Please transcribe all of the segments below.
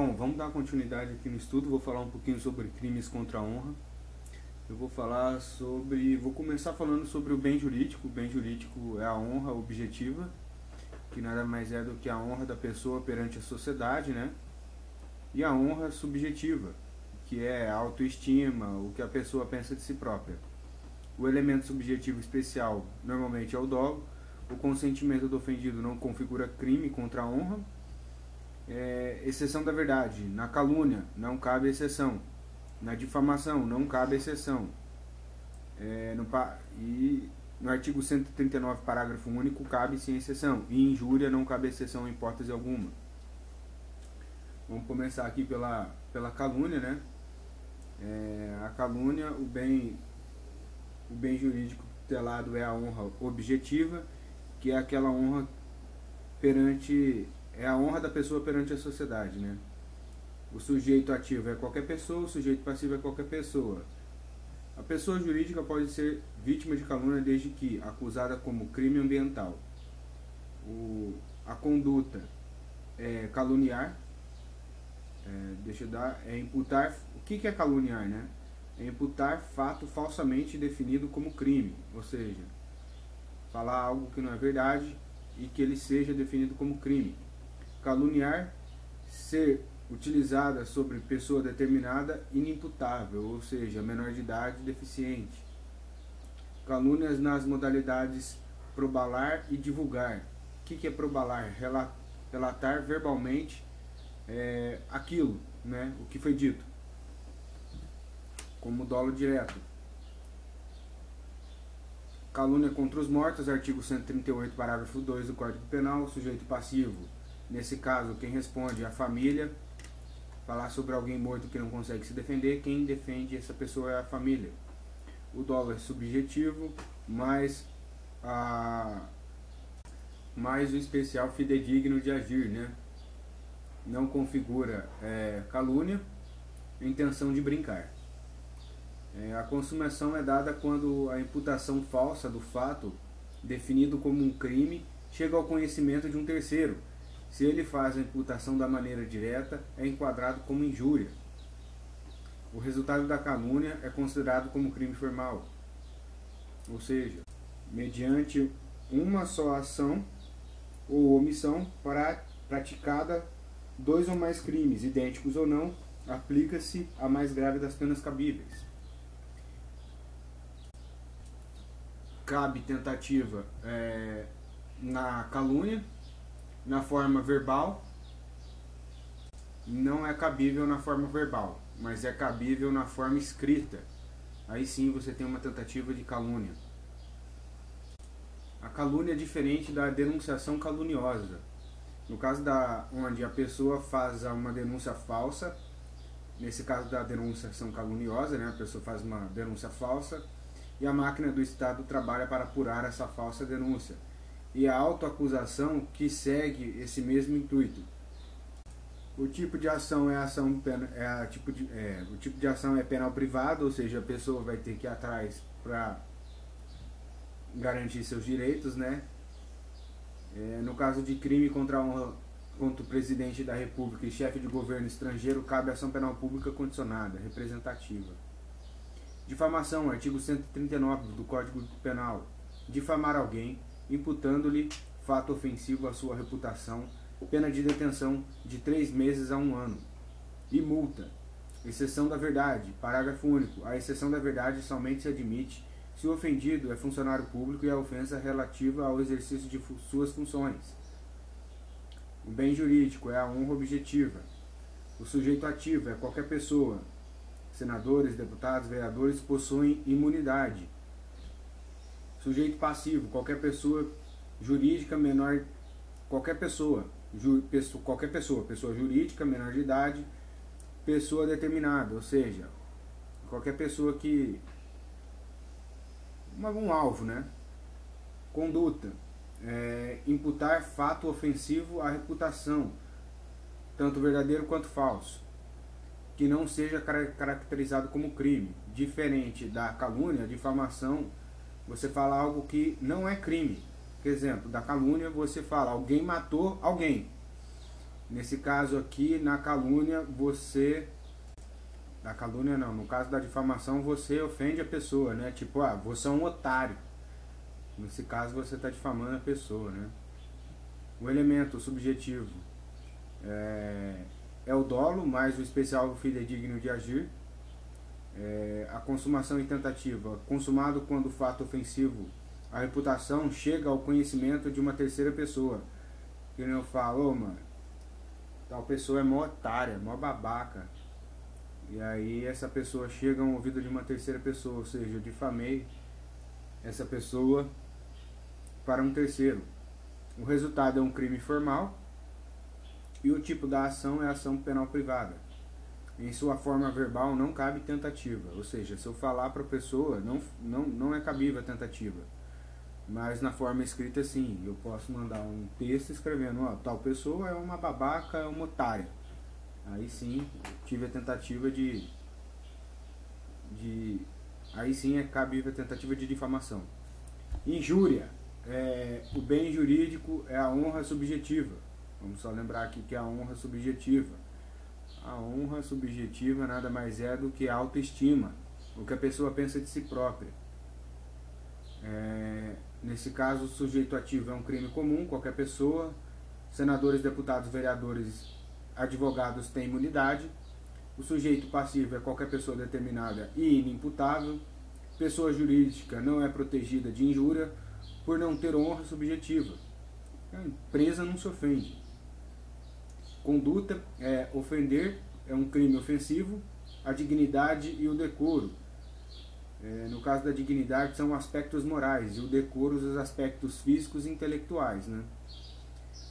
Bom, vamos dar continuidade aqui no estudo. Vou falar um pouquinho sobre crimes contra a honra. Eu vou falar sobre. Vou começar falando sobre o bem jurídico. O bem jurídico é a honra objetiva, que nada mais é do que a honra da pessoa perante a sociedade, né? E a honra subjetiva, que é a autoestima, o que a pessoa pensa de si própria. O elemento subjetivo especial normalmente é o dolo. O consentimento do ofendido não configura crime contra a honra é, exceção da verdade. Na calúnia, não cabe exceção. Na difamação, não cabe exceção. É, no, e no artigo 139, parágrafo único, cabe sem exceção. E injúria não cabe exceção em hipótese alguma. Vamos começar aqui pela, pela calúnia, né? É, a calúnia, o bem, o bem jurídico telado é a honra objetiva, que é aquela honra perante é a honra da pessoa perante a sociedade, né? O sujeito ativo é qualquer pessoa, o sujeito passivo é qualquer pessoa. A pessoa jurídica pode ser vítima de calúnia desde que acusada como crime ambiental. O, a conduta é caluniar, é, deixa eu dar, é imputar. O que, que é caluniar, né? É imputar fato falsamente definido como crime, ou seja, falar algo que não é verdade e que ele seja definido como crime caluniar, ser utilizada sobre pessoa determinada inimputável, ou seja, menor de idade deficiente. Calúnias nas modalidades probalar e divulgar. O que, que é probalar? Relatar verbalmente é, aquilo, né, o que foi dito, como dolo direto. Calúnia contra os mortos, artigo 138, parágrafo 2 do Código Penal, sujeito passivo Nesse caso, quem responde é a família. Falar sobre alguém morto que não consegue se defender, quem defende essa pessoa é a família. O dólar é subjetivo, mas a mais o especial fidedigno de agir, né? Não configura é, calúnia, intenção de brincar. É, a consumação é dada quando a imputação falsa do fato, definido como um crime, chega ao conhecimento de um terceiro, se ele faz a imputação da maneira direta, é enquadrado como injúria. O resultado da calúnia é considerado como crime formal, ou seja, mediante uma só ação ou omissão praticada dois ou mais crimes, idênticos ou não, aplica-se a mais grave das penas cabíveis. Cabe tentativa é, na calúnia, na forma verbal não é cabível na forma verbal, mas é cabível na forma escrita. Aí sim você tem uma tentativa de calúnia. A calúnia é diferente da denunciação caluniosa. No caso da onde a pessoa faz uma denúncia falsa, nesse caso da denunciação caluniosa, né, a pessoa faz uma denúncia falsa e a máquina do Estado trabalha para apurar essa falsa denúncia e a autoacusação que segue esse mesmo intuito. O tipo de ação é ação é a tipo de, é, o tipo de ação é penal privado, ou seja, a pessoa vai ter que ir atrás para garantir seus direitos, né? É, no caso de crime contra a honra contra o presidente da República e chefe de governo estrangeiro, cabe ação penal pública condicionada, representativa. Difamação, artigo 139 do Código Penal. Difamar alguém imputando-lhe fato ofensivo à sua reputação, pena de detenção de três meses a um ano. E multa. Exceção da verdade. Parágrafo único. A exceção da verdade somente se admite se o ofendido é funcionário público e a ofensa relativa ao exercício de suas funções. O bem jurídico é a honra objetiva. O sujeito ativo é qualquer pessoa. Senadores, deputados, vereadores possuem imunidade Sujeito passivo, qualquer pessoa jurídica menor, qualquer pessoa, ju, pessoa, qualquer pessoa, pessoa jurídica menor de idade, pessoa determinada, ou seja, qualquer pessoa que um alvo, né? Conduta, é, imputar fato ofensivo à reputação, tanto verdadeiro quanto falso, que não seja caracterizado como crime, diferente da calúnia, difamação você fala algo que não é crime. Por exemplo, da calúnia você fala alguém matou alguém. Nesse caso aqui, na calúnia, você. Na calúnia não, no caso da difamação, você ofende a pessoa, né? Tipo, ah, você é um otário. Nesse caso, você está difamando a pessoa, né? O elemento subjetivo é, é o dolo, mais o especial fidedigno de agir. É, a consumação e tentativa, consumado quando o fato ofensivo, a reputação chega ao conhecimento de uma terceira pessoa. Que nem eu falo, oh, mano, tal pessoa é mó otária, mó babaca. E aí essa pessoa chega ao ouvido de uma terceira pessoa, ou seja, eu difamei essa pessoa para um terceiro. O resultado é um crime formal e o tipo da ação é ação penal privada. Em sua forma verbal não cabe tentativa, ou seja, se eu falar para a pessoa, não, não, não é cabível a tentativa. Mas na forma escrita, sim, eu posso mandar um texto escrevendo: ó, tal pessoa é uma babaca, é uma otária. Aí sim, tive a tentativa de. de aí sim é cabível a tentativa de difamação. Injúria é, o bem jurídico é a honra subjetiva. Vamos só lembrar aqui que é a honra subjetiva. A honra subjetiva nada mais é do que a autoestima, o que a pessoa pensa de si própria. É, nesse caso, o sujeito ativo é um crime comum, qualquer pessoa. Senadores, deputados, vereadores, advogados têm imunidade. O sujeito passivo é qualquer pessoa determinada e inimputável. Pessoa jurídica não é protegida de injúria por não ter honra subjetiva. A empresa não se ofende. Conduta é ofender, é um crime ofensivo, a dignidade e o decoro. É, no caso da dignidade são aspectos morais e o decoro os aspectos físicos e intelectuais. Né?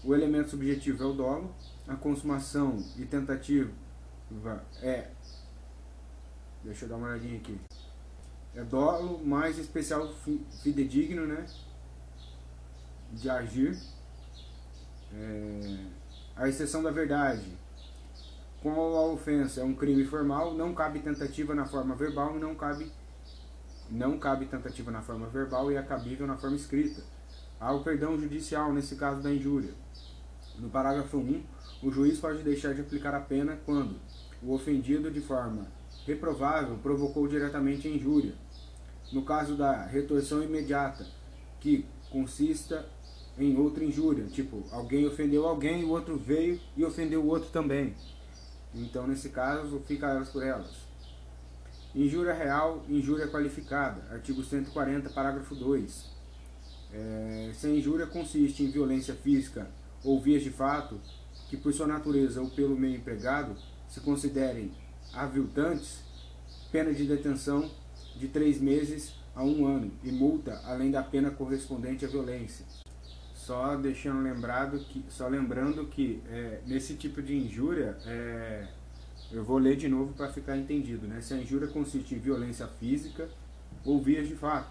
O elemento subjetivo é o dolo, a consumação e tentativa é. Deixa eu dar uma olhadinha aqui. É dolo mais especial fidedigno, né? de agir, é, a exceção da verdade. Como a ofensa é um crime formal, não cabe tentativa na forma verbal e não cabe não cabe tentativa na forma verbal e é cabível na forma escrita. Há o perdão judicial nesse caso da injúria. No parágrafo 1, o juiz pode deixar de aplicar a pena quando o ofendido de forma reprovável provocou diretamente a injúria. No caso da retorção imediata, que consista em outra injúria. Tipo, alguém ofendeu alguém, o outro veio e ofendeu o outro também. Então, nesse caso, fica elas por elas. Injúria real, injúria qualificada. Artigo 140, parágrafo 2. É, se a injúria consiste em violência física ou vias de fato, que por sua natureza ou pelo meio empregado se considerem aviltantes, pena de detenção de três meses a um ano e multa além da pena correspondente à violência. Só deixando lembrado que, só lembrando que é, nesse tipo de injúria, é, eu vou ler de novo para ficar entendido, né? Se a injúria consiste em violência física ou vias de fato,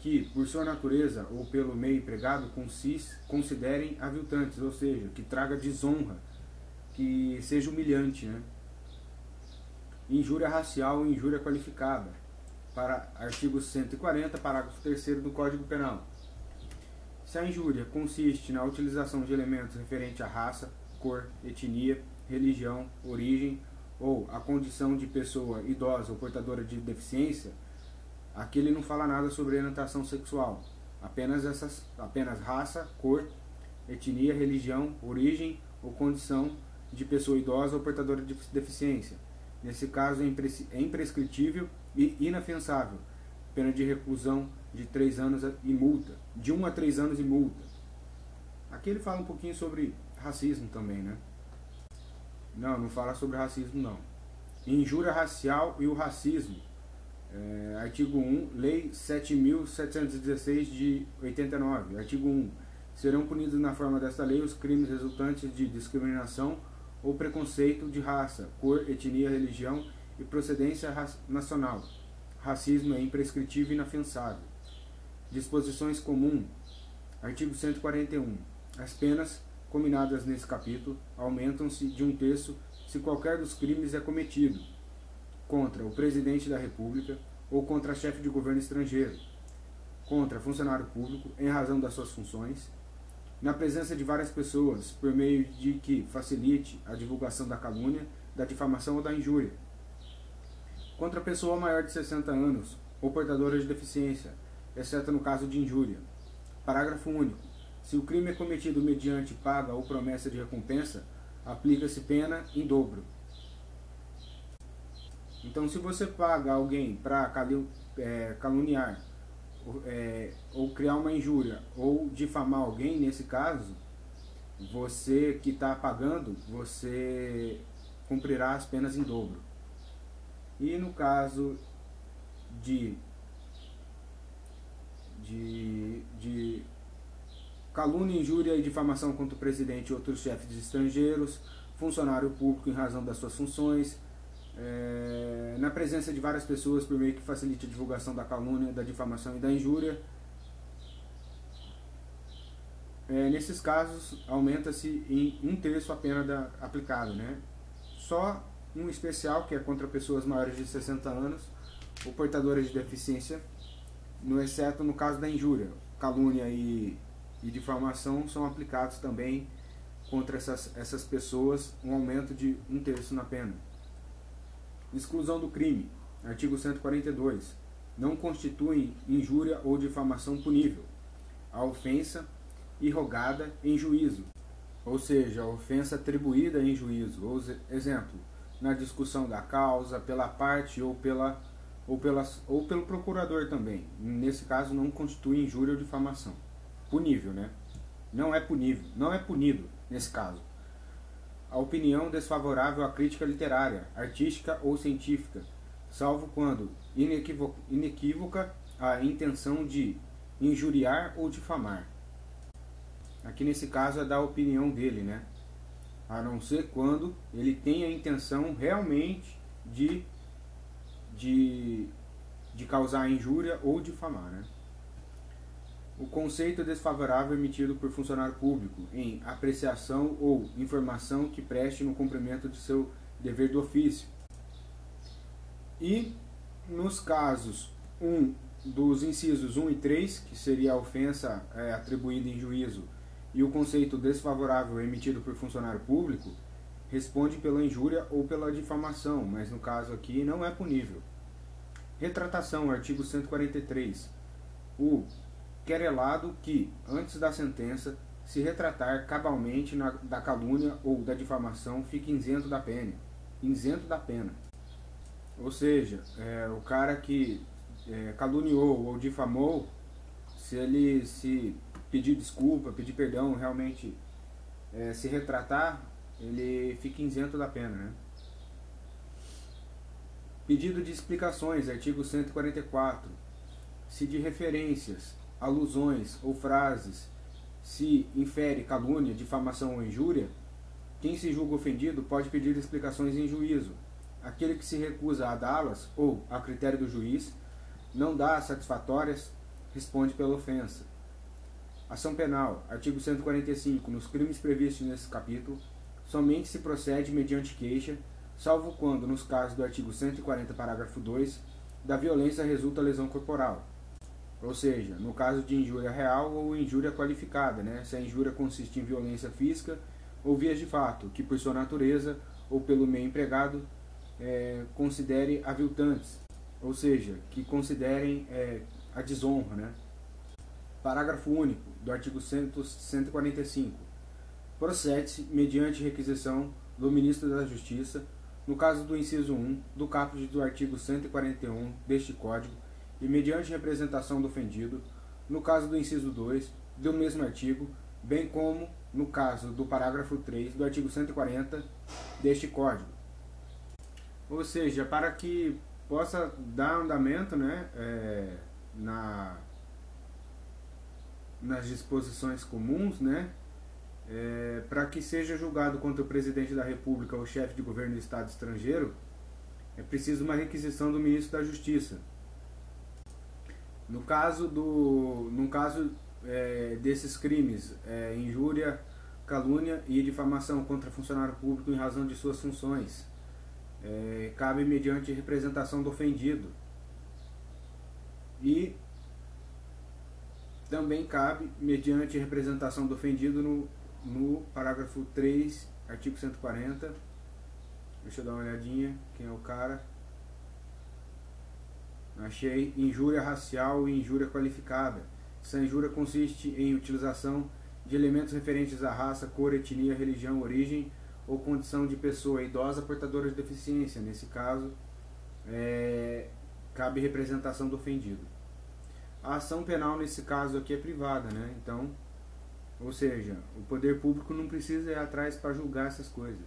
que por sua natureza ou pelo meio empregado consiste, considerem aviltantes, ou seja, que traga desonra, que seja humilhante, né? Injúria racial e injúria qualificada, para artigo 140, parágrafo 3 do Código Penal se a injúria consiste na utilização de elementos referentes à raça, cor, etnia, religião, origem ou a condição de pessoa idosa ou portadora de deficiência, aqui ele não fala nada sobre orientação sexual, apenas essas, apenas raça, cor, etnia, religião, origem ou condição de pessoa idosa ou portadora de deficiência. Nesse caso é, é imprescritível e inafensável, pena de reclusão de 3 anos e multa, de 1 um a 3 anos e multa. Aqui ele fala um pouquinho sobre racismo também, né? Não, não fala sobre racismo não. Injúria racial e o racismo. É, artigo 1, Lei 7.716 de 89. Artigo 1. Serão punidos na forma desta lei os crimes resultantes de discriminação ou preconceito de raça, cor, etnia, religião e procedência nacional. Racismo é imprescritível e inafensável. Disposições comum. Artigo 141. As penas combinadas nesse capítulo aumentam-se de um terço se qualquer dos crimes é cometido contra o presidente da República ou contra chefe de governo estrangeiro, contra funcionário público em razão das suas funções, na presença de várias pessoas, por meio de que facilite a divulgação da calúnia, da difamação ou da injúria. Contra pessoa maior de 60 anos ou portadora de deficiência, exceto no caso de injúria. Parágrafo único. Se o crime é cometido mediante paga ou promessa de recompensa, aplica-se pena em dobro. Então, se você paga alguém para é, caluniar é, ou criar uma injúria ou difamar alguém, nesse caso, você que está pagando, você cumprirá as penas em dobro. E no caso de, de, de calúnia, injúria e difamação contra o presidente e outros chefes estrangeiros, funcionário público em razão das suas funções, é, na presença de várias pessoas por meio que facilite a divulgação da calúnia, da difamação e da injúria. É, nesses casos, aumenta-se em um terço a pena da, aplicada. Né? Só um especial, que é contra pessoas maiores de 60 anos ou portadoras de deficiência, no exceto no caso da injúria. Calúnia e, e difamação são aplicados também contra essas, essas pessoas, um aumento de um terço na pena. Exclusão do crime. Artigo 142. Não constituem injúria ou difamação punível. A ofensa irrogada em juízo, ou seja, a ofensa atribuída em juízo. Ou, exemplo, na discussão da causa, pela parte ou, pela, ou, pela, ou pelo procurador também. Nesse caso, não constitui injúria ou difamação. Punível, né? Não é punível, não é punido nesse caso a opinião desfavorável à crítica literária, artística ou científica, salvo quando inequívoca a intenção de injuriar ou difamar. Aqui nesse caso é da opinião dele, né? A não ser quando ele tem a intenção realmente de, de, de causar injúria ou difamar, né? o conceito desfavorável emitido por funcionário público em apreciação ou informação que preste no cumprimento de seu dever do ofício. E nos casos 1 um, dos incisos 1 e 3, que seria a ofensa é, atribuída em juízo, e o conceito desfavorável emitido por funcionário público, responde pela injúria ou pela difamação, mas no caso aqui não é punível. Retratação, artigo 143. O querelado que, antes da sentença, se retratar cabalmente na, da calúnia ou da difamação, fique isento da pena. Isento da pena. Ou seja, é, o cara que é, caluniou ou difamou, se ele se pedir desculpa, pedir perdão, realmente é, se retratar, ele fica isento da pena. Né? Pedido de explicações, artigo 144. Se de referências alusões ou frases se infere calúnia, difamação ou injúria, quem se julga ofendido pode pedir explicações em juízo. Aquele que se recusa a dá-las, ou, a critério do juiz, não dá satisfatórias, responde pela ofensa. Ação penal, artigo 145. Nos crimes previstos nesse capítulo, somente se procede mediante queixa, salvo quando, nos casos do artigo 140, parágrafo 2, da violência resulta lesão corporal. Ou seja, no caso de injúria real ou injúria qualificada, né? se a injúria consiste em violência física ou vias de fato, que por sua natureza ou pelo meio empregado é, considere aviltantes, ou seja, que considerem é, a desonra. Né? Parágrafo único do artigo 145. Procede-se mediante requisição do Ministro da Justiça, no caso do inciso 1 do caput do artigo 141 deste Código, e mediante representação do ofendido, no caso do inciso 2 do mesmo artigo, bem como no caso do parágrafo 3 do artigo 140 deste Código. Ou seja, para que possa dar andamento né, é, na, nas disposições comuns, né, é, para que seja julgado contra o presidente da República ou chefe de governo do Estado estrangeiro, é preciso uma requisição do ministro da Justiça, no caso, do, no caso é, desses crimes, é, injúria, calúnia e difamação contra funcionário público em razão de suas funções, é, cabe mediante representação do ofendido. E também cabe mediante representação do ofendido no, no parágrafo 3, artigo 140. Deixa eu dar uma olhadinha, quem é o cara. Achei injúria racial e injúria qualificada. Essa injúria consiste em utilização de elementos referentes à raça, cor, etnia, religião, origem ou condição de pessoa idosa portadora de deficiência. Nesse caso, é, cabe representação do ofendido. A ação penal nesse caso aqui é privada, né? Então, ou seja, o poder público não precisa ir atrás para julgar essas coisas.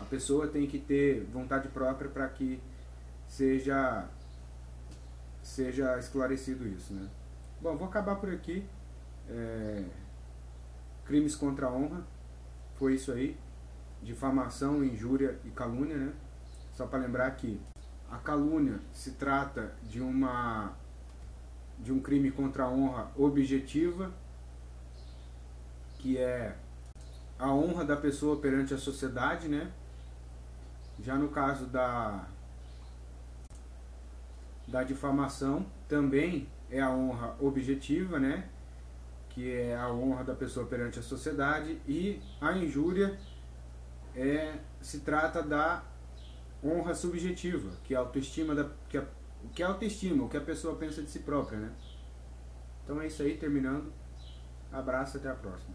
A pessoa tem que ter vontade própria para que seja seja esclarecido isso, né? Bom, vou acabar por aqui. É, crimes contra a honra, foi isso aí. Difamação, injúria e calúnia, né? Só para lembrar que a calúnia se trata de uma de um crime contra a honra objetiva, que é a honra da pessoa perante a sociedade, né? Já no caso da da difamação, também é a honra objetiva, né? Que é a honra da pessoa perante a sociedade e a injúria é se trata da honra subjetiva, que é a autoestima da que a, o que é autoestima, o que a pessoa pensa de si própria, né? Então é isso aí, terminando. Abraço, até a próxima.